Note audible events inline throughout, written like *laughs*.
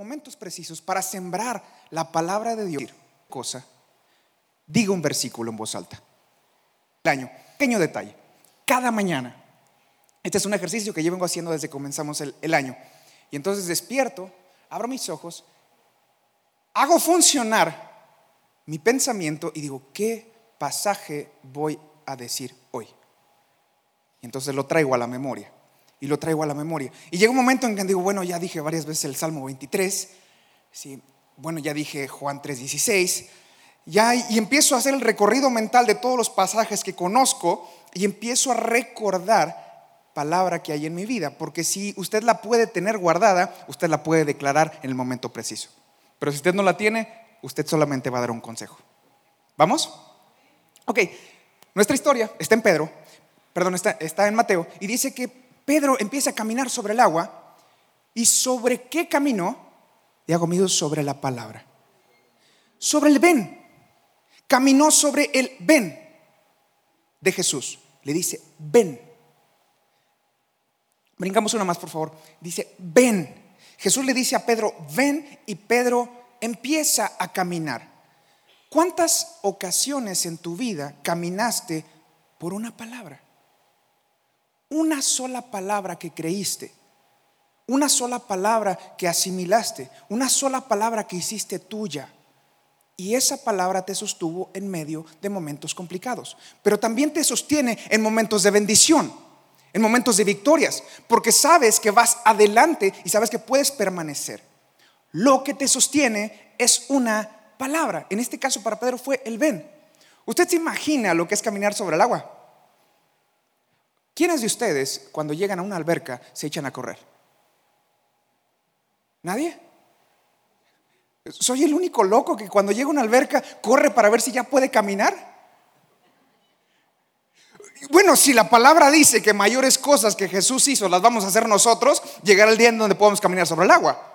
momentos precisos para sembrar la palabra de Dios. Cosa, diga un versículo en voz alta. El año, pequeño detalle. Cada mañana, este es un ejercicio que yo vengo haciendo desde que comenzamos el, el año. Y entonces despierto, abro mis ojos, hago funcionar mi pensamiento y digo, ¿qué pasaje voy a decir hoy? Y entonces lo traigo a la memoria y lo traigo a la memoria. Y llega un momento en que digo, bueno, ya dije varias veces el Salmo 23, ¿sí? bueno, ya dije Juan 3:16, ya, y empiezo a hacer el recorrido mental de todos los pasajes que conozco y empiezo a recordar palabra que hay en mi vida, porque si usted la puede tener guardada, usted la puede declarar en el momento preciso. Pero si usted no la tiene, usted solamente va a dar un consejo. ¿Vamos? Ok, nuestra historia está en Pedro, perdón, está, está en Mateo, y dice que Pedro empieza a caminar sobre el agua, ¿y sobre qué caminó? Y ha comido sobre la palabra. Sobre el ven. Caminó sobre el ven de Jesús. Le dice, ven. Brincamos una más, por favor. Dice, ven. Jesús le dice a Pedro, ven y Pedro empieza a caminar. ¿Cuántas ocasiones en tu vida caminaste por una palabra? Una sola palabra que creíste, una sola palabra que asimilaste, una sola palabra que hiciste tuya. Y esa palabra te sostuvo en medio de momentos complicados, pero también te sostiene en momentos de bendición, en momentos de victorias, porque sabes que vas adelante y sabes que puedes permanecer. Lo que te sostiene es una palabra. En este caso para Pedro fue el ven. ¿Usted se imagina lo que es caminar sobre el agua? ¿Quiénes de ustedes cuando llegan a una alberca se echan a correr? ¿Nadie? ¿Soy el único loco que cuando llega a una alberca corre para ver si ya puede caminar? Bueno, si la palabra dice que mayores cosas que Jesús hizo las vamos a hacer nosotros, llegará el día en donde podemos caminar sobre el agua.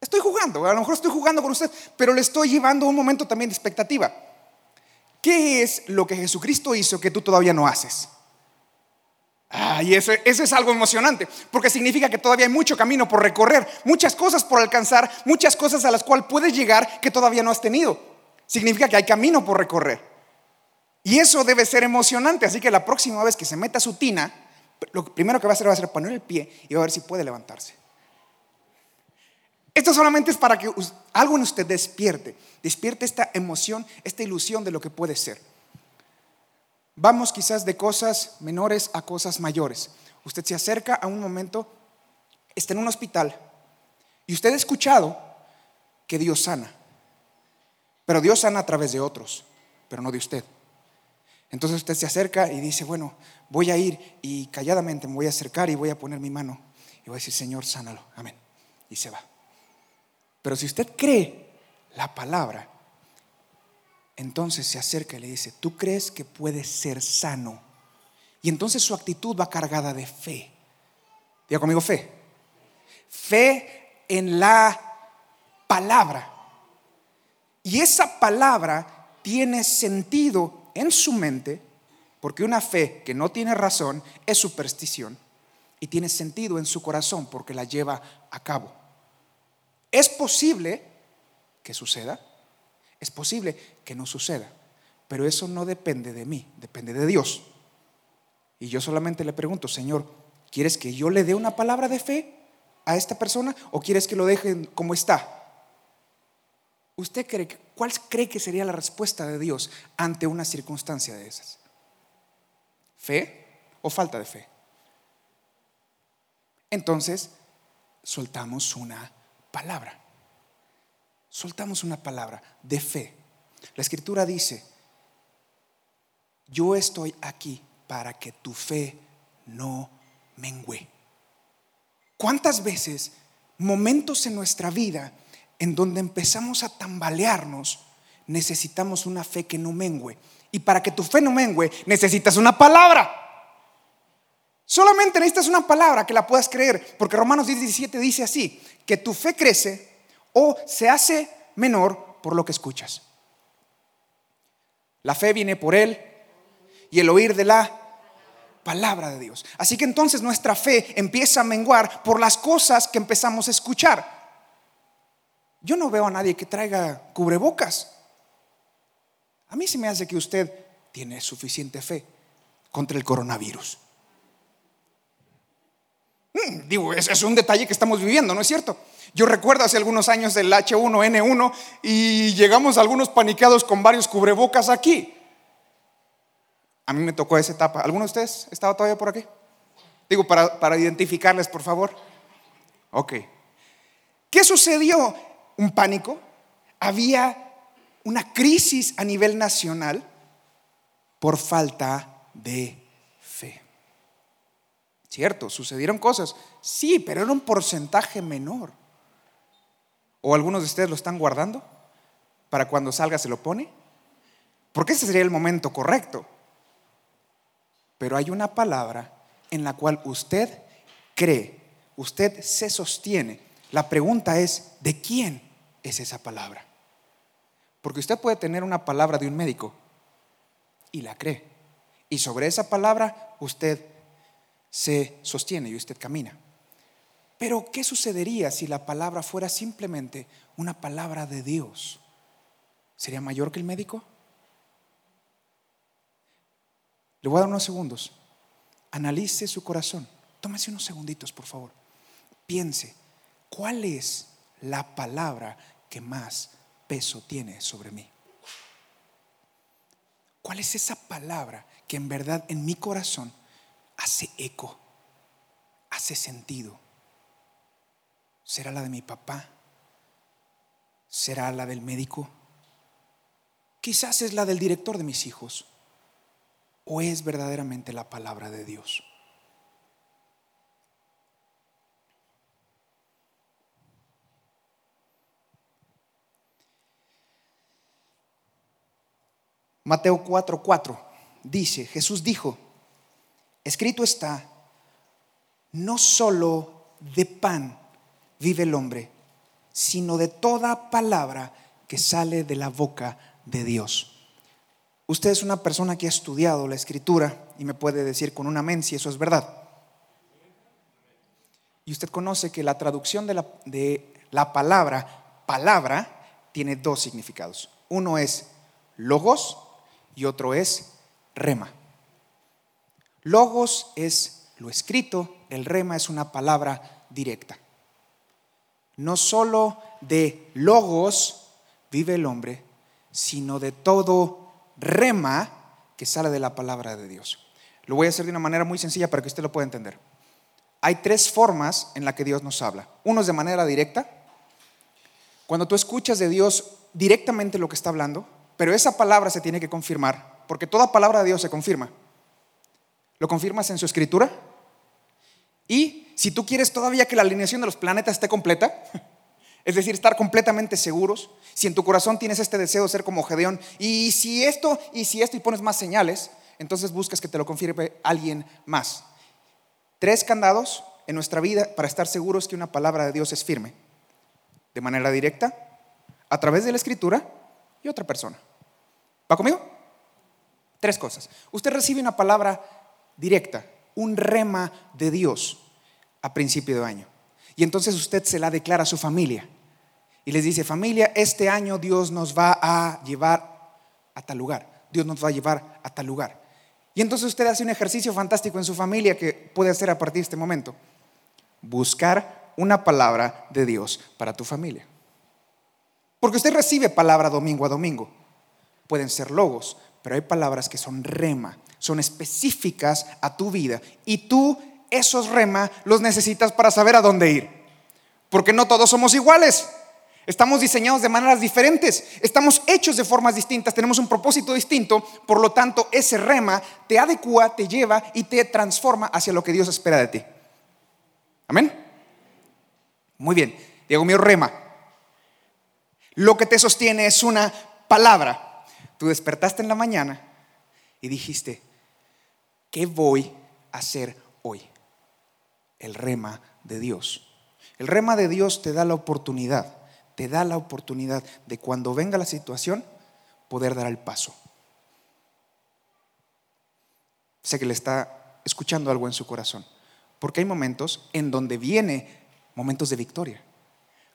Estoy jugando, a lo mejor estoy jugando con usted, pero le estoy llevando un momento también de expectativa. ¿Qué es lo que Jesucristo hizo que tú todavía no haces? y eso, eso, es algo emocionante, porque significa que todavía hay mucho camino por recorrer, muchas cosas por alcanzar, muchas cosas a las cuales puedes llegar que todavía no has tenido. Significa que hay camino por recorrer. Y eso debe ser emocionante, así que la próxima vez que se meta su tina, lo primero que va a hacer va a ser poner el pie y va a ver si puede levantarse. Esto solamente es para que algo en usted despierte, despierte esta emoción, esta ilusión de lo que puede ser. Vamos quizás de cosas menores a cosas mayores. Usted se acerca a un momento, está en un hospital y usted ha escuchado que Dios sana, pero Dios sana a través de otros, pero no de usted. Entonces usted se acerca y dice, bueno, voy a ir y calladamente me voy a acercar y voy a poner mi mano y voy a decir, Señor, sánalo, amén. Y se va. Pero si usted cree la palabra, entonces se acerca y le dice, ¿tú crees que puedes ser sano? Y entonces su actitud va cargada de fe. Diga conmigo fe. Fe en la palabra. Y esa palabra tiene sentido en su mente, porque una fe que no tiene razón es superstición, y tiene sentido en su corazón porque la lleva a cabo. Es posible que suceda, es posible que no suceda, pero eso no depende de mí, depende de Dios. Y yo solamente le pregunto, Señor, ¿quieres que yo le dé una palabra de fe a esta persona o quieres que lo dejen como está? ¿Usted cree cuál cree que sería la respuesta de Dios ante una circunstancia de esas? ¿Fe o falta de fe? Entonces, soltamos una palabra. Soltamos una palabra de fe. La escritura dice, yo estoy aquí para que tu fe no mengüe. ¿Cuántas veces, momentos en nuestra vida en donde empezamos a tambalearnos, necesitamos una fe que no mengüe? Y para que tu fe no mengüe, necesitas una palabra. Solamente necesitas una palabra que la puedas creer, porque Romanos 17 dice así, que tu fe crece o se hace menor por lo que escuchas. La fe viene por él y el oír de la palabra de Dios. Así que entonces nuestra fe empieza a menguar por las cosas que empezamos a escuchar. Yo no veo a nadie que traiga cubrebocas. A mí se me hace que usted tiene suficiente fe contra el coronavirus. Mm, digo, es un detalle que estamos viviendo, ¿no es cierto? Yo recuerdo hace algunos años del H1N1 y llegamos algunos paniqueados con varios cubrebocas aquí. A mí me tocó esa etapa. ¿Alguno de ustedes estaba todavía por aquí? Digo, para, para identificarles, por favor. Ok. ¿Qué sucedió? Un pánico. Había una crisis a nivel nacional por falta de. Cierto, sucedieron cosas. Sí, pero era un porcentaje menor. ¿O algunos de ustedes lo están guardando? ¿Para cuando salga se lo pone? Porque ese sería el momento correcto. Pero hay una palabra en la cual usted cree, usted se sostiene. La pregunta es, ¿de quién es esa palabra? Porque usted puede tener una palabra de un médico y la cree. Y sobre esa palabra usted se sostiene y usted camina. Pero ¿qué sucedería si la palabra fuera simplemente una palabra de Dios? ¿Sería mayor que el médico? Le voy a dar unos segundos. Analice su corazón. Tómese unos segunditos, por favor. Piense, ¿cuál es la palabra que más peso tiene sobre mí? ¿Cuál es esa palabra que en verdad en mi corazón hace eco, hace sentido? ¿Será la de mi papá? ¿Será la del médico? Quizás es la del director de mis hijos o es verdaderamente la palabra de Dios? Mateo 4:4 dice, Jesús dijo, escrito está, no solo de pan vive el hombre, sino de toda palabra que sale de la boca de Dios. Usted es una persona que ha estudiado la escritura y me puede decir con una amén si eso es verdad. Y usted conoce que la traducción de la, de la palabra palabra tiene dos significados. Uno es logos y otro es rema. Logos es lo escrito, el rema es una palabra directa. No solo de logos vive el hombre, sino de todo rema que sale de la palabra de Dios. Lo voy a hacer de una manera muy sencilla para que usted lo pueda entender. Hay tres formas en las que Dios nos habla. Uno es de manera directa. Cuando tú escuchas de Dios directamente lo que está hablando, pero esa palabra se tiene que confirmar, porque toda palabra de Dios se confirma. Lo confirmas en su escritura. Y si tú quieres todavía que la alineación de los planetas esté completa, *laughs* es decir, estar completamente seguros. Si en tu corazón tienes este deseo de ser como Gedeón, y si esto, y si esto, y pones más señales, entonces buscas que te lo confirme alguien más. Tres candados en nuestra vida para estar seguros que una palabra de Dios es firme. De manera directa, a través de la escritura y otra persona. ¿Va conmigo? Tres cosas. Usted recibe una palabra directa, un rema de Dios a principio de año. Y entonces usted se la declara a su familia. Y les dice, familia, este año Dios nos va a llevar a tal lugar. Dios nos va a llevar a tal lugar. Y entonces usted hace un ejercicio fantástico en su familia que puede hacer a partir de este momento. Buscar una palabra de Dios para tu familia. Porque usted recibe palabra domingo a domingo. Pueden ser logos, pero hay palabras que son rema, son específicas a tu vida. Y tú esos rema los necesitas para saber a dónde ir. Porque no todos somos iguales. Estamos diseñados de maneras diferentes, estamos hechos de formas distintas, tenemos un propósito distinto, por lo tanto ese rema te adecua, te lleva y te transforma hacia lo que Dios espera de ti. Amén. Muy bien, Diego mío, rema. Lo que te sostiene es una palabra. Tú despertaste en la mañana y dijiste, ¿qué voy a hacer hoy? el rema de Dios. El rema de Dios te da la oportunidad, te da la oportunidad de cuando venga la situación poder dar el paso. Sé que le está escuchando algo en su corazón. Porque hay momentos en donde viene momentos de victoria,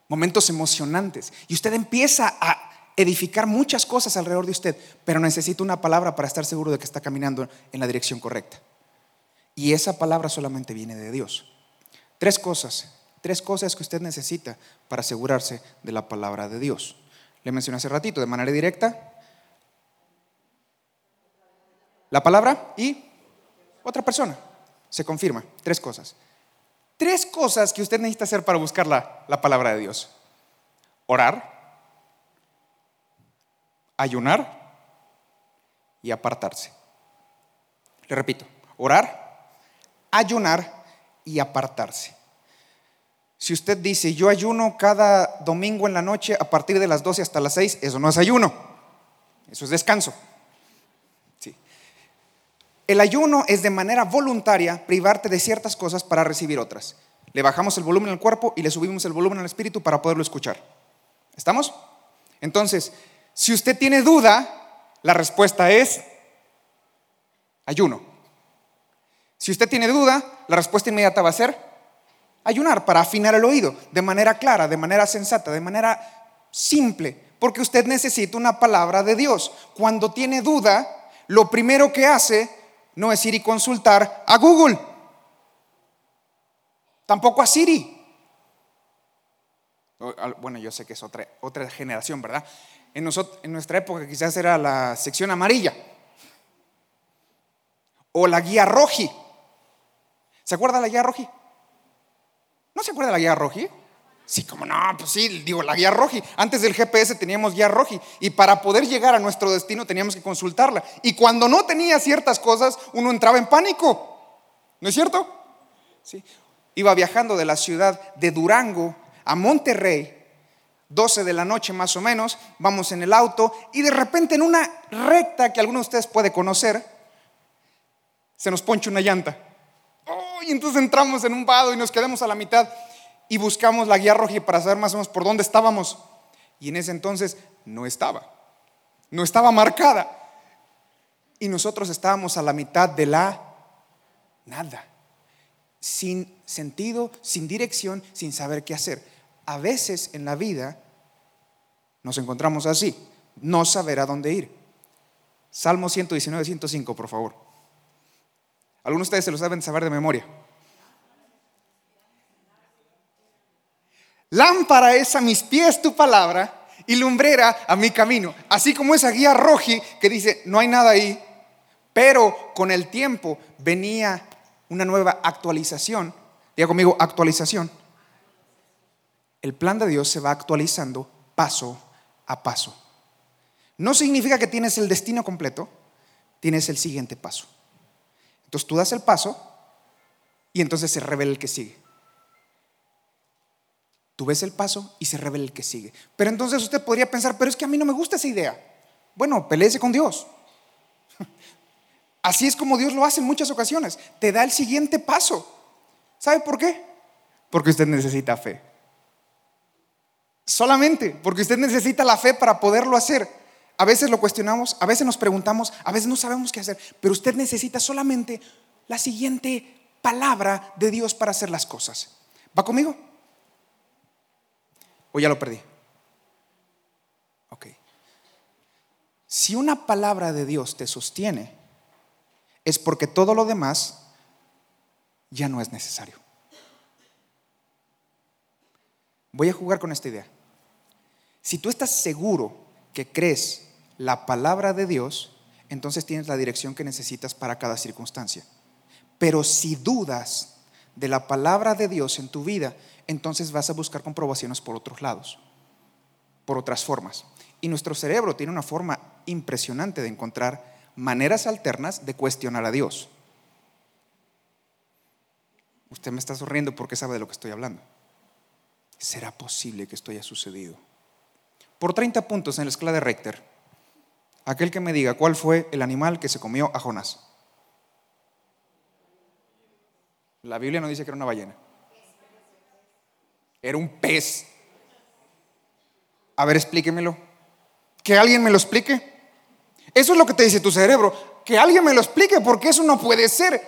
momentos emocionantes. Y usted empieza a edificar muchas cosas alrededor de usted, pero necesita una palabra para estar seguro de que está caminando en la dirección correcta. Y esa palabra solamente viene de Dios. Tres cosas, tres cosas que usted necesita para asegurarse de la palabra de Dios. Le mencioné hace ratito, de manera directa, la palabra y otra persona. Se confirma. Tres cosas. Tres cosas que usted necesita hacer para buscar la, la palabra de Dios. Orar, ayunar y apartarse. Le repito, orar, ayunar y apartarse. Si usted dice, yo ayuno cada domingo en la noche a partir de las 12 hasta las 6, eso no es ayuno, eso es descanso. Sí. El ayuno es de manera voluntaria privarte de ciertas cosas para recibir otras. Le bajamos el volumen al cuerpo y le subimos el volumen al espíritu para poderlo escuchar. ¿Estamos? Entonces, si usted tiene duda, la respuesta es ayuno. Si usted tiene duda, la respuesta inmediata va a ser ayunar para afinar el oído de manera clara, de manera sensata, de manera simple, porque usted necesita una palabra de Dios. Cuando tiene duda, lo primero que hace no es ir y consultar a Google, tampoco a Siri. Bueno, yo sé que es otra, otra generación, ¿verdad? En, nuestra época quizás era la sección amarilla o la guía roji. ¿Se acuerda la guía roji? ¿No se acuerda la guía roji? Sí, como no, pues sí, digo, la guía roji. Antes del GPS teníamos guía roji y para poder llegar a nuestro destino teníamos que consultarla. Y cuando no tenía ciertas cosas, uno entraba en pánico. ¿No es cierto? Sí. Iba viajando de la ciudad de Durango a Monterrey 12 de la noche más o menos, vamos en el auto y de repente en una recta que alguno de ustedes puede conocer, se nos poncha una llanta. y entonces entramos en un vado y nos quedamos a la mitad y buscamos la guía roja para saber más o menos por dónde estábamos. Y en ese entonces no estaba, no estaba marcada. Y nosotros estábamos a la mitad de la nada, sin sentido, sin dirección, sin saber qué hacer a veces en la vida nos encontramos así, no saber a dónde ir. Salmo 119, 105, por favor. Algunos de ustedes se lo saben saber de memoria. Lámpara es a mis pies tu palabra y lumbrera a mi camino. Así como esa guía roji que dice, no hay nada ahí, pero con el tiempo venía una nueva actualización. Diga conmigo, actualización el plan de Dios se va actualizando paso a paso. No significa que tienes el destino completo, tienes el siguiente paso. Entonces tú das el paso y entonces se revela el que sigue. Tú ves el paso y se revela el que sigue. Pero entonces usted podría pensar, pero es que a mí no me gusta esa idea. Bueno, peleese con Dios. *laughs* Así es como Dios lo hace en muchas ocasiones. Te da el siguiente paso. ¿Sabe por qué? Porque usted necesita fe. Solamente porque usted necesita la fe para poderlo hacer. A veces lo cuestionamos, a veces nos preguntamos, a veces no sabemos qué hacer, pero usted necesita solamente la siguiente palabra de Dios para hacer las cosas. ¿Va conmigo? ¿O ya lo perdí? Ok. Si una palabra de Dios te sostiene, es porque todo lo demás ya no es necesario. Voy a jugar con esta idea. Si tú estás seguro que crees la palabra de Dios, entonces tienes la dirección que necesitas para cada circunstancia. Pero si dudas de la palabra de Dios en tu vida, entonces vas a buscar comprobaciones por otros lados, por otras formas. Y nuestro cerebro tiene una forma impresionante de encontrar maneras alternas de cuestionar a Dios. Usted me está sonriendo porque sabe de lo que estoy hablando. ¿Será posible que esto haya sucedido? Por 30 puntos en la escala de Richter. Aquel que me diga cuál fue el animal que se comió a Jonás. La Biblia no dice que era una ballena. Era un pez. A ver, explíquemelo. Que alguien me lo explique. Eso es lo que te dice tu cerebro. Que alguien me lo explique porque eso no puede ser.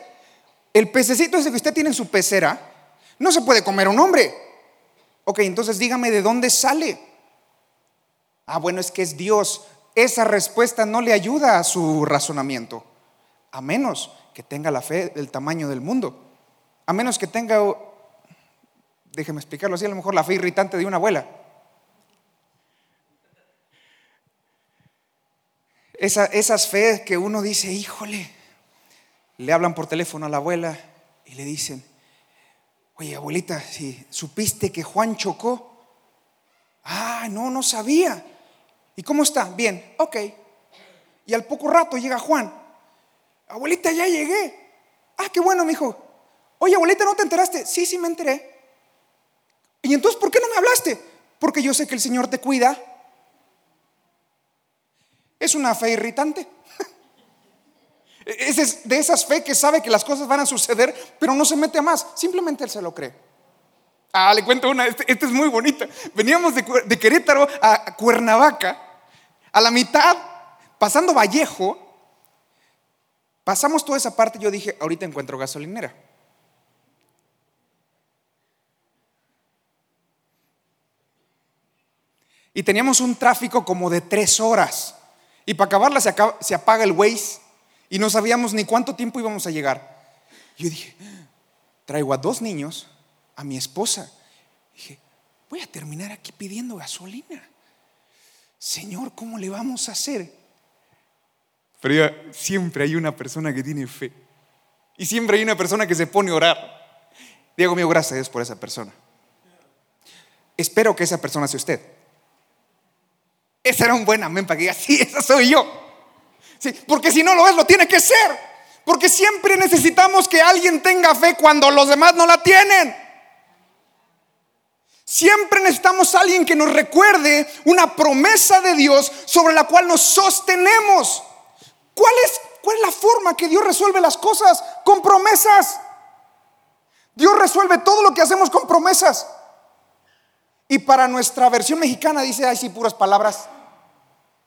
el pececito ese que usted tiene en su pecera no se puede comer un hombre. Ok, entonces dígame de dónde sale. Ah, bueno, es que es Dios. Esa respuesta no le ayuda a su razonamiento, a menos que tenga la fe del tamaño del mundo, a menos que tenga, déjeme explicarlo así, a lo mejor la fe irritante de una abuela. Esa, esas fe que uno dice, híjole, le hablan por teléfono a la abuela y le dicen, oye abuelita, si supiste que Juan chocó, ah, no, no sabía. ¿Y cómo está? Bien, ok. Y al poco rato llega Juan, abuelita, ya llegué. Ah, qué bueno, mi hijo. Oye, abuelita, ¿no te enteraste? Sí, sí, me enteré. ¿Y entonces por qué no me hablaste? Porque yo sé que el Señor te cuida. Es una fe irritante. *laughs* Es de esas fe que sabe que las cosas van a suceder, pero no se mete a más. Simplemente él se lo cree. Ah, le cuento una, esta este es muy bonita. Veníamos de, de Querétaro a Cuernavaca, a la mitad, pasando Vallejo, pasamos toda esa parte. Yo dije, ahorita encuentro gasolinera. Y teníamos un tráfico como de tres horas. Y para acabarla se, apaga el Waze y no sabíamos ni cuánto tiempo íbamos a llegar. Yo dije, traigo a dos niños, a mi esposa. Dije, voy a terminar aquí pidiendo gasolina. Señor, ¿cómo le vamos a hacer? Pero siempre hay una persona que tiene fe. Y siempre hay una persona que se pone a orar. Diego mío, gracias a Dios por esa persona. Espero que esa persona sea usted. Ese era un buen amén para que diga, sí, esa soy yo. Sí, porque si no lo es, lo tiene que ser. Porque siempre necesitamos que alguien tenga fe cuando los demás no la tienen. Siempre necesitamos a alguien que nos recuerde una promesa de Dios sobre la cual nos sostenemos. ¿Cuál es, ¿Cuál es la forma que Dios resuelve las cosas? Con promesas. Dios resuelve todo lo que hacemos con promesas. Y para nuestra versión mexicana dice, ay, sí, puras palabras.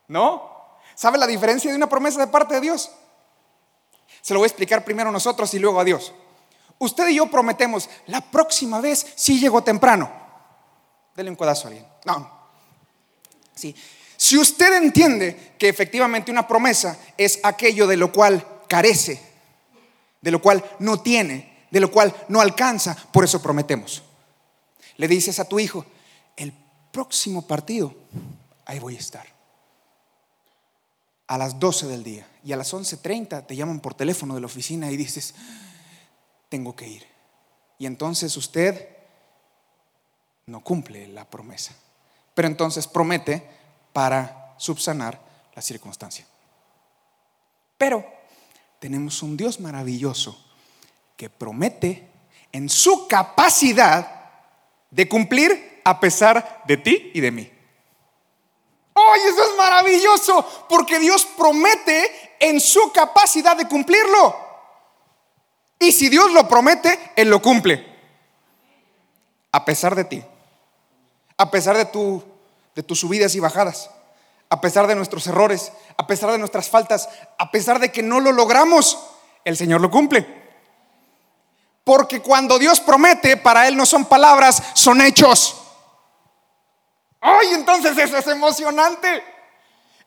¿No? ¿Sabe la diferencia de una promesa de parte de Dios? Se lo voy a explicar primero nosotros y luego a Dios. Usted y yo prometemos, la próxima vez sí llego temprano. Dele un codazo a alguien. No. Sí. Si usted entiende que efectivamente una promesa es aquello de lo cual carece, de lo cual no tiene, de lo cual no alcanza, por eso prometemos. Le dices a tu hijo, el próximo partido, ahí voy a estar a las 12 del día y a las 11.30 te llaman por teléfono de la oficina y dices, tengo que ir. Y entonces usted no cumple la promesa, pero entonces promete para subsanar la circunstancia. Pero tenemos un Dios maravilloso que promete en su capacidad de cumplir a pesar de ti y de mí. ¡Ay, eso es maravilloso! Porque Dios promete en su capacidad de cumplirlo. Y si Dios lo promete, Él lo cumple. A pesar de ti. A pesar de, tu, de tus subidas y bajadas. A pesar de nuestros errores. A pesar de nuestras faltas. A pesar de que no lo logramos, el Señor lo cumple. Porque cuando Dios promete, para Él no son palabras, son hechos. ¡Ay, entonces eso es emocionante!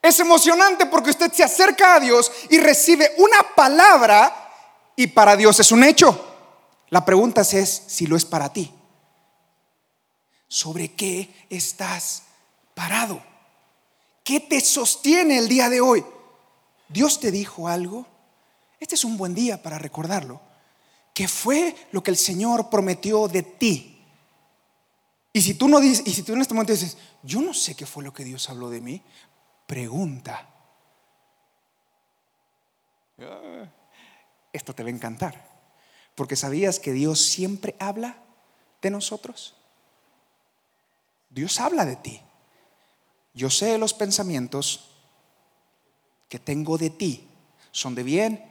Es emocionante porque usted se acerca a Dios y recibe una palabra y para Dios es un hecho. La pregunta es si lo es para ti. ¿Sobre qué estás parado? ¿Qué te sostiene el día de hoy? ¿Dios te dijo algo? Este es un buen día para recordarlo. ¿Qué fue lo que el Señor prometió de ti? Y si tú no dices, y si tú en este momento dices, yo no sé qué fue lo que Dios habló de mí, pregunta. Ah, esto te va a encantar. Porque sabías que Dios siempre habla de nosotros. Dios habla de ti. Yo sé los pensamientos que tengo de ti. Son de bien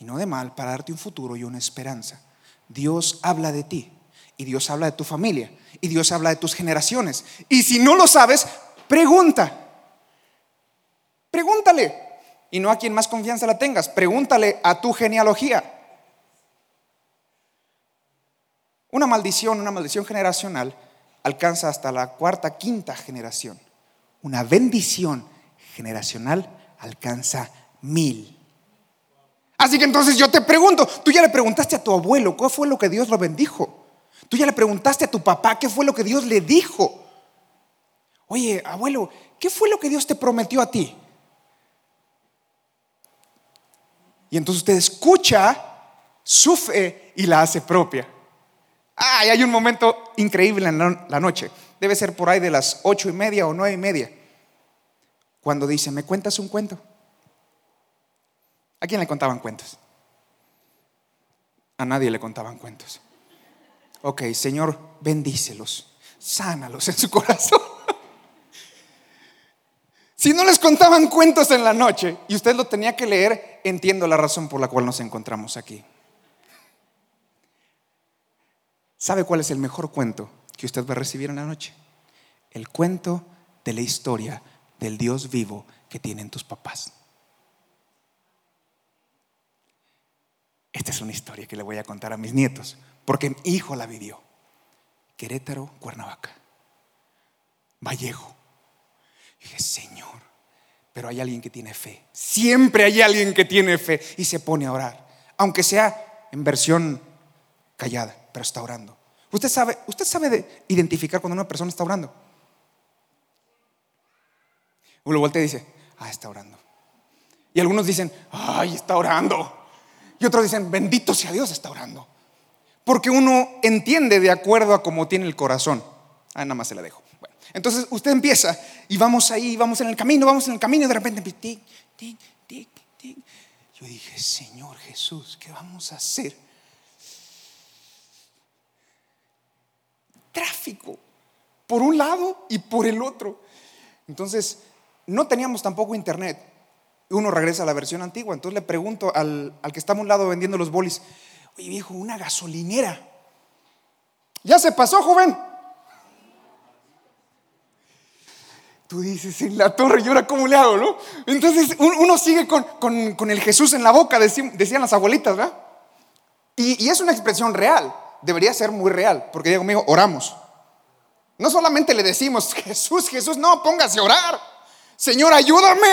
y no de mal para darte un futuro y una esperanza. Dios habla de ti y Dios habla de tu familia y Dios habla de tus generaciones. Y si no lo sabes, pregunta. Pregúntale. Y no a quien más confianza la tengas, pregúntale a tu genealogía. Una maldición, una maldición generacional alcanza hasta la cuarta, quinta generación. Una bendición generacional alcanza mil. Así que entonces yo te pregunto, tú ya le preguntaste a tu abuelo, ¿qué fue lo que Dios lo bendijo? Tú ya le preguntaste a tu papá, ¿qué fue lo que Dios le dijo? Oye, abuelo, ¿qué fue lo que Dios te prometió a ti? Y entonces usted escucha su fe y la hace propia. Ah, y hay un momento increíble en la noche. Debe ser por ahí de las ocho y media o nueve y media. Cuando dice, ¿me cuentas un cuento? ¿A quién le contaban cuentos? A nadie le contaban cuentos. Ok, Señor, bendícelos, sánalos en su *laughs* corazón. Si no les contaban cuentos en la noche y usted lo tenía que leer, entiendo la razón por la cual nos encontramos aquí. ¿Sabe cuál es el mejor cuento que usted va a recibir en la noche? El cuento de la historia del Dios vivo que tienen tus papás. Esta es una historia que le voy a contar a mis nietos, porque mi hijo la vivió. Querétaro, Cuernavaca, Vallejo. dije, Señor, pero hay alguien que tiene fe. Siempre hay alguien que tiene fe y se pone a orar, aunque sea en versión callada pero está orando. Usted sabe, usted sabe de identificar cuando una persona está orando. Uno voltea y dice, ah, está orando. Y algunos dicen, ay, está orando. Y otros dicen, bendito sea Dios, está orando. Porque uno entiende de acuerdo a cómo tiene el corazón. Ah, nada más se la dejo. Bueno, entonces usted empieza y vamos ahí, vamos en el camino, vamos en el camino y de repente, tic, tic, tic, tic. Yo dije, Señor Jesús, ¿qué vamos a hacer? Tráfico, por un lado y por el otro. Entonces, no teníamos tampoco internet. Uno regresa a la versión antigua, entonces le pregunto al, que está a un lado vendiendo los bolis, oye viejo, una gasolinera. Ya se pasó, joven. Tú dices, en la torre, ¿y ahora cómo le hago, no? Entonces uno sigue con, el Jesús en la boca, decían las abuelitas, ¿verdad? Y es una expresión real debería ser muy real, porque digo conmigo, oramos. No solamente le decimos, Jesús, Jesús, no, póngase a orar. Señor, ayúdame.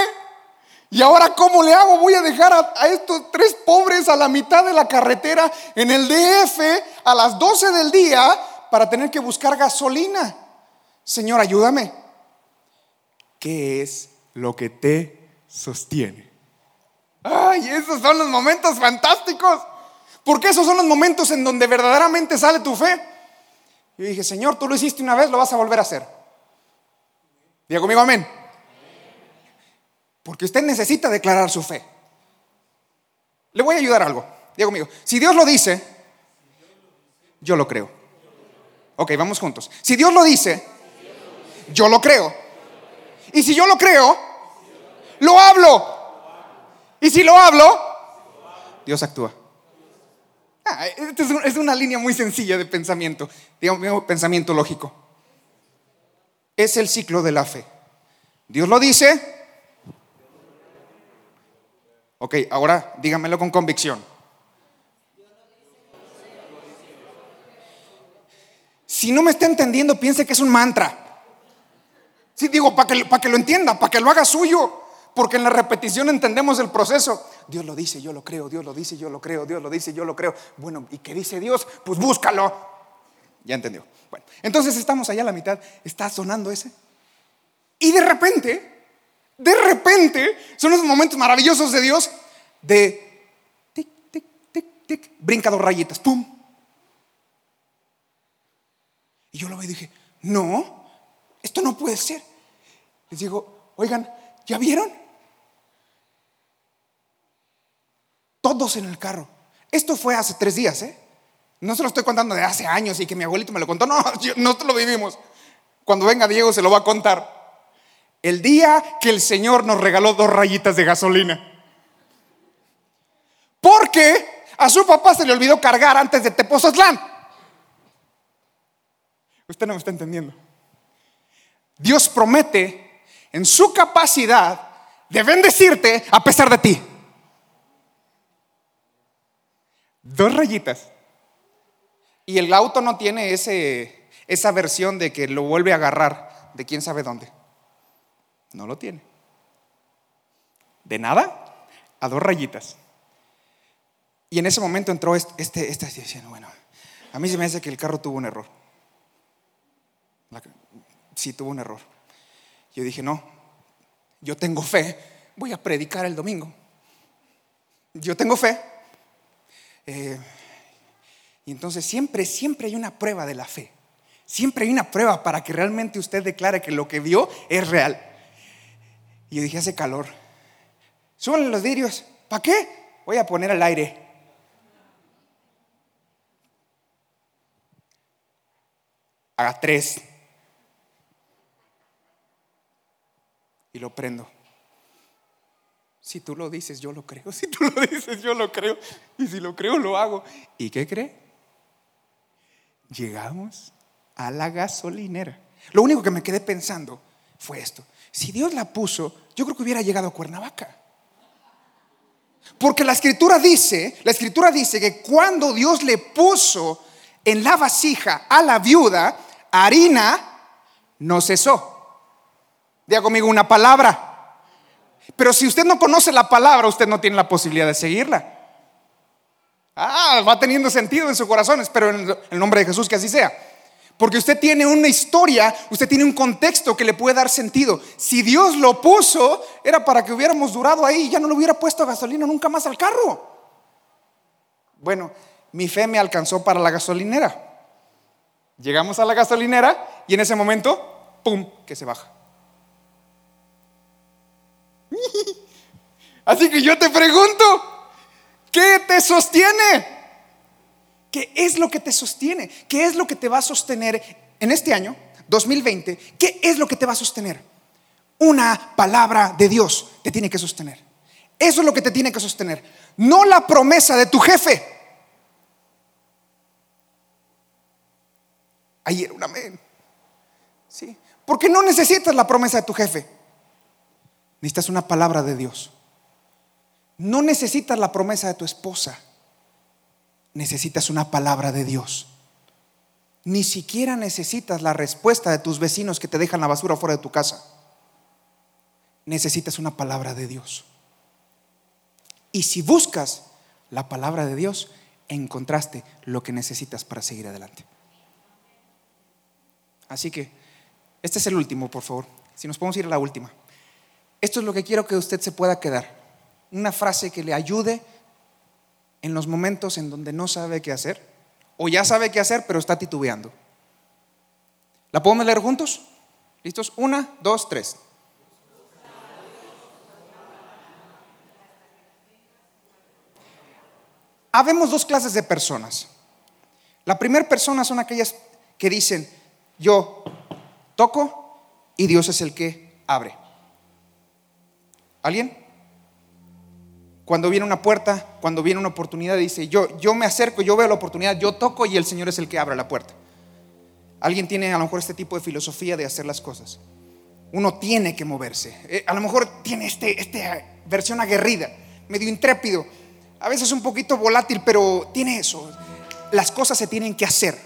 Y ahora, ¿cómo le hago? Voy a dejar a, estos tres pobres a la mitad de la carretera en el DF a las 12 del día para tener que buscar gasolina. Señor, ayúdame. ¿Qué es lo que te sostiene? Ay, esos son los momentos fantásticos. Porque esos son los momentos en donde verdaderamente sale tu fe. Yo dije, Señor, tú lo hiciste una vez, lo vas a volver a hacer. Diga conmigo, amén. Porque usted necesita declarar su fe. Le voy a ayudar algo. Diga conmigo, si Dios lo dice, yo lo creo. Ok, vamos juntos. Si Dios lo dice, yo lo creo. Y si yo lo creo, lo hablo. Y si lo hablo, Dios actúa. *laughs* Es una línea muy sencilla de pensamiento, digamos, pensamiento lógico. Es el ciclo de la fe. Dios lo dice. Ok, ahora dígamelo con convicción. Si no me está entendiendo, piense que es un mantra. Si digo, para que, para que lo entienda, para que lo haga suyo. Porque en la repetición entendemos el proceso. Dios lo dice, yo lo creo, Dios lo dice, yo lo creo, Dios lo dice, yo lo creo. Bueno, ¿y qué dice Dios? Pues búscalo. Ya entendió. Bueno, entonces estamos allá a la mitad, está sonando ese. Y de repente, de repente, son los momentos maravillosos de Dios de tic, tic, tic, tic, brinca dos rayitas, pum. Y yo lo veo y dije, no, esto no puede ser. Les digo, oigan, ¿ya vieron? Todos en el carro. Esto fue hace tres días, ¿eh? No se lo estoy contando de hace años y que mi abuelito me lo contó. *laughs* No, nosotros lo vivimos. Cuando venga Diego se lo va a contar. El día que el Señor nos regaló dos rayitas de gasolina. Porque a su papá se le olvidó cargar antes de Tepoztlán. Usted no me está entendiendo. Dios promete en su capacidad de bendecirte a pesar de ti. Dos rayitas. Y el auto no tiene ese, esa versión de que lo vuelve a agarrar de quién sabe dónde. No lo tiene. De nada a dos rayitas. Y en ese momento entró este, este, este bueno, a mí se me hace que el carro tuvo un error. Sí, tuvo un error. Yo dije, no, yo tengo fe, voy a predicar el domingo. Yo tengo fe. Eh, y entonces siempre, siempre hay una prueba de la fe. Siempre hay una prueba para que realmente usted declare que lo que vio es real. Y yo dije, hace calor. Suben los vidrios. ¿Para qué? Voy a poner al aire. Haga tres. Y lo prendo. Si tú lo dices, yo lo creo. *laughs* Si tú lo dices, yo lo creo. Y si lo creo, lo hago. ¿Y qué cree? Llegamos a la gasolinera. Lo único que me quedé pensando fue esto. Si Dios la puso, yo creo que hubiera llegado a Cuernavaca. Porque la escritura dice, la escritura dice que cuando Dios le puso en la vasija a la viuda harina, no cesó. Diga conmigo una palabra. Pero si usted no conoce la palabra, usted no tiene la posibilidad de seguirla. Ah, va teniendo sentido en su corazón, espero en el nombre de Jesús que así sea. Porque usted tiene una historia, usted tiene un contexto que le puede dar sentido. Si Dios lo puso, era para que hubiéramos durado ahí ya no le hubiera puesto gasolina nunca más al carro. Bueno, mi fe me alcanzó para la gasolinera. Llegamos a la gasolinera y en ese momento, ¡pum!, que se baja. Así que yo te pregunto, ¿qué te sostiene? ¿Qué es lo que te sostiene? ¿Qué es lo que te va a sostener en este año, 2020? ¿Qué es lo que te va a sostener? Una palabra de Dios te tiene que sostener. Eso es lo que te tiene que sostener. No la promesa de tu jefe. Ayer un amén. Sí. Porque no necesitas la promesa de tu jefe. Necesitas una palabra de Dios. No necesitas la promesa de tu esposa. Necesitas una palabra de Dios. Ni siquiera necesitas la respuesta de tus vecinos que te dejan la basura fuera de tu casa. Necesitas una palabra de Dios. Y si buscas la palabra de Dios, encontraste lo que necesitas para seguir adelante. Así que, este es el último, por favor. Si nos podemos ir a la última. Esto es lo que quiero que usted se pueda quedar. Una frase que le ayude en los momentos en donde no sabe qué hacer o ya sabe qué hacer pero está titubeando. ¿La podemos leer juntos? ¿Listos? Una, dos, tres. Habemos dos clases de personas. La primera persona son aquellas que dicen, yo toco y Dios es el que abre. ¿Alguien? Cuando viene una puerta, cuando viene una oportunidad, dice, yo, yo me acerco, yo veo la oportunidad, yo toco y el Señor es el que abre la puerta. Alguien tiene a lo mejor este tipo de filosofía de hacer las cosas. Uno tiene que moverse. Eh, a lo mejor tiene este, esta versión aguerrida, medio intrépido, a veces un poquito volátil, pero tiene eso. Las cosas se tienen que hacer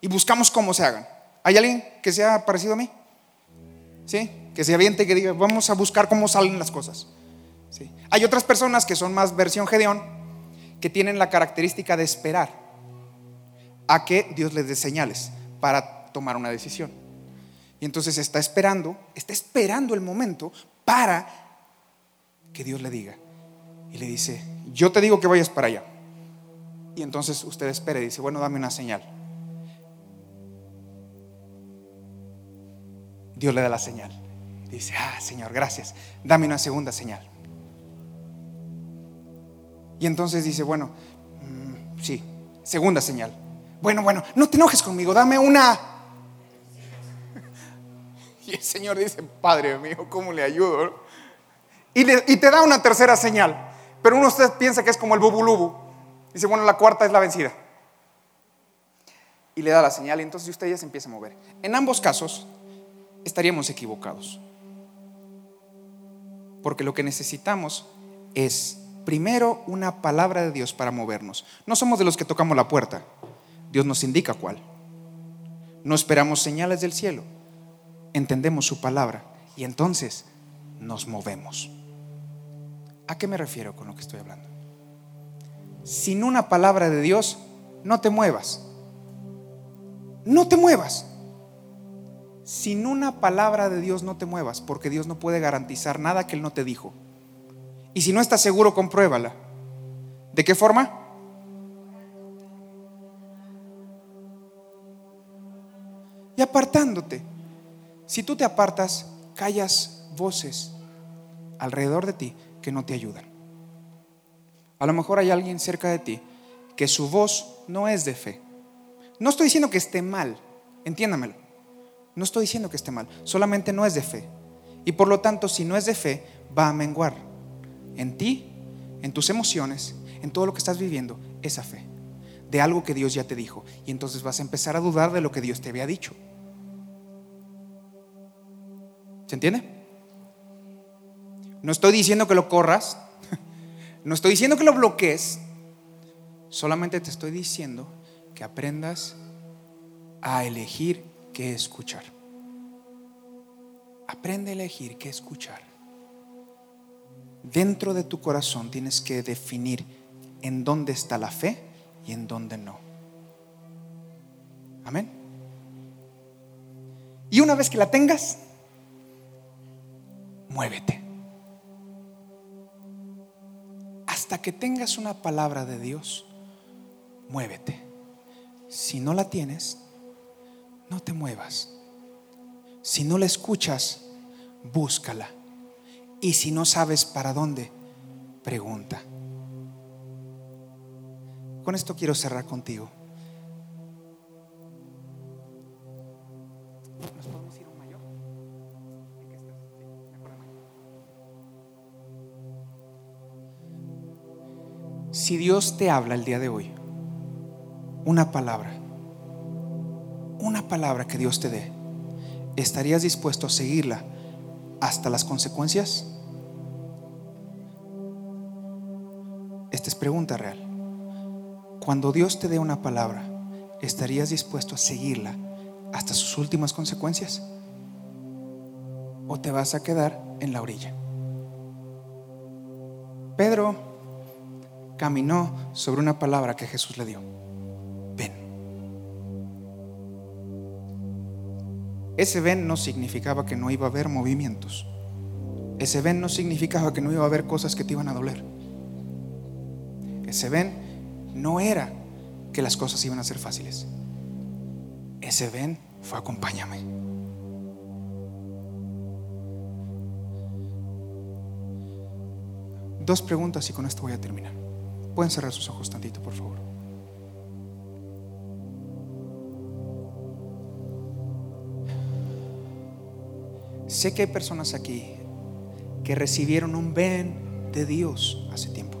y buscamos cómo se hagan. ¿Hay alguien que sea parecido a mí? ¿Sí? Que se aviente, que diga, vamos a buscar cómo salen las cosas. ¿Sí? Hay otras personas que son más versión Gedeón, que tienen la característica de esperar a que Dios les dé señales para tomar una decisión. Y entonces está esperando, está esperando el momento para que Dios le diga. Y le dice, yo te digo que vayas para allá. Y entonces usted espera y dice, bueno, dame una señal. Dios le da la señal. Dice, ah, Señor, gracias. Dame una segunda señal. Y entonces dice, bueno, mm, sí, segunda señal. Bueno, bueno, no te enojes conmigo, dame una. *laughs* Y el Señor dice, Padre mío, ¿cómo le ayudo? Y, te da una tercera señal. Pero uno usted piensa que es como el bubulubu. Dice, bueno, la cuarta es la vencida. Y le da la señal y entonces usted ya se empieza a mover. En ambos casos estaríamos equivocados. Porque lo que necesitamos es primero una palabra de Dios para movernos. No somos de los que tocamos la puerta. Dios nos indica cuál. No esperamos señales del cielo. Entendemos su palabra y entonces nos movemos. ¿A qué me refiero con lo que estoy hablando? Sin una palabra de Dios, no te muevas. No te muevas. Sin una palabra de Dios no te muevas, porque Dios no puede garantizar nada que Él no te dijo. Y si no estás seguro, compruébala. ¿De qué forma? Y apartándote. Si tú te apartas, callas voces alrededor de ti que no te ayudan. A lo mejor hay alguien cerca de ti que su voz no es de fe. No estoy diciendo que esté mal, entiéndamelo. No estoy diciendo que esté mal, solamente no es de fe. Y por lo tanto, si no es de fe, va a menguar en ti, en tus emociones, en todo lo que estás viviendo, esa fe de algo que Dios ya te dijo. Y entonces vas a empezar a dudar de lo que Dios te había dicho. ¿Se entiende? No estoy diciendo que lo corras, *laughs* no estoy diciendo que lo bloquees, solamente te estoy diciendo que aprendas a elegir qué escuchar. Aprende a elegir qué escuchar. Dentro de tu corazón tienes que definir en dónde está la fe y en dónde no. Amén. Y una vez que la tengas, muévete. Hasta que tengas una palabra de Dios, muévete. Si no la tienes, no te muevas. Si no la escuchas, búscala. Y si no sabes para dónde, pregunta. Con esto quiero cerrar contigo. Si Dios te habla el día de hoy, una palabra, una palabra que Dios te dé, ¿estarías dispuesto a seguirla hasta las consecuencias? Esta es pregunta real. Cuando Dios te dé una palabra, ¿estarías dispuesto a seguirla hasta sus últimas consecuencias? ¿O te vas a quedar en la orilla? Pedro caminó sobre una palabra que Jesús le dio. Ese ven no significaba que no iba a haber movimientos. Ese ven no significaba que no iba a haber cosas que te iban a doler. Ese ven no era que las cosas iban a ser fáciles. Ese ven fue acompáñame. Dos preguntas y con esto voy a terminar. Pueden cerrar sus ojos tantito, por favor. Sé que hay personas aquí que recibieron un ven de Dios hace tiempo.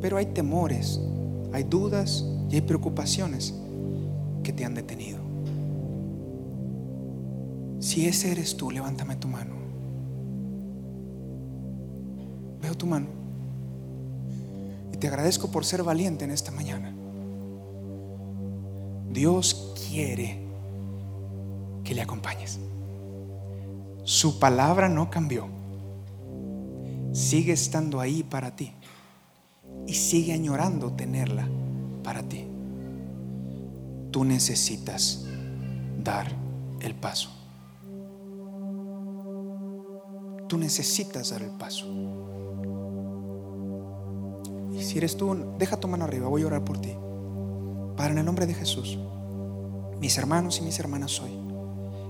Pero hay temores, hay dudas y hay preocupaciones que te han detenido. Si ese eres tú, levántame tu mano. Veo tu mano. Y te agradezco por ser valiente en esta mañana. Dios quiere que le acompañes. Su palabra no cambió. Sigue estando ahí para ti. Y sigue añorando tenerla para ti. Tú necesitas dar el paso. Tú necesitas dar el paso. Y si eres tú, deja tu mano arriba, voy a orar por ti. Para en el nombre de Jesús, mis hermanos y mis hermanas hoy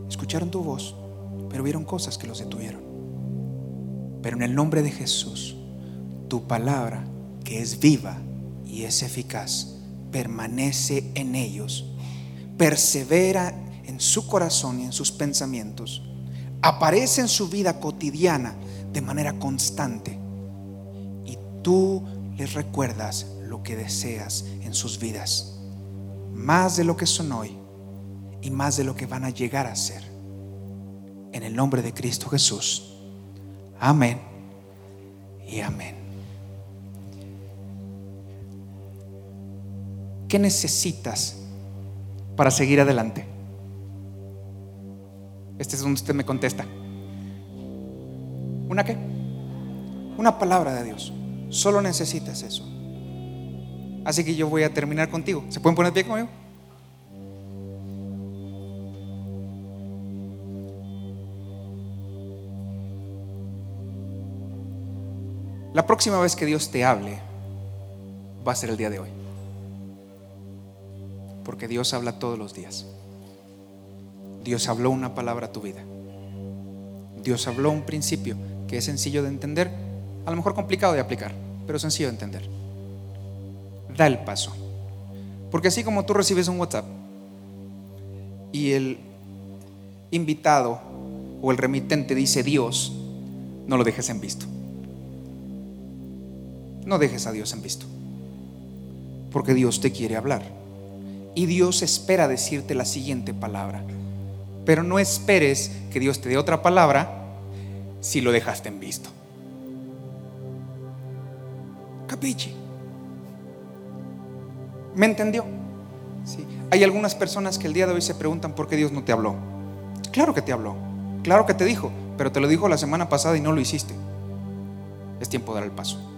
escucharon tu voz pero vieron cosas que los detuvieron. Pero en el nombre de Jesús, tu palabra, que es viva y es eficaz, permanece en ellos, persevera en su corazón y en sus pensamientos, aparece en su vida cotidiana de manera constante y tú les recuerdas lo que deseas en sus vidas, más de lo que son hoy y más de lo que van a llegar a ser en el nombre de Cristo Jesús. Amén y amén. ¿Qué necesitas para seguir adelante? Este es donde usted me contesta. ¿Una qué? Una palabra de Dios. Solo necesitas eso. Así que yo voy a terminar contigo. ¿Se pueden poner pie conmigo? La próxima vez que Dios te hable va a ser el día de hoy. Porque Dios habla todos los días. Dios habló una palabra a tu vida. Dios habló un principio que es sencillo de entender, a lo mejor complicado de aplicar, pero sencillo de entender. Da el paso. Porque así como tú recibes un WhatsApp y el invitado o el remitente dice Dios, no lo dejes en visto. No dejes a Dios en visto. Porque Dios te quiere hablar. Y Dios espera decirte la siguiente palabra. Pero no esperes que Dios te dé otra palabra si lo dejaste en visto. Capiche. ¿Me entendió? Sí. Hay algunas personas que el día de hoy se preguntan por qué Dios no te habló. Claro que te habló, claro que te dijo, pero te lo dijo la semana pasada y no lo hiciste. Es tiempo de dar el paso.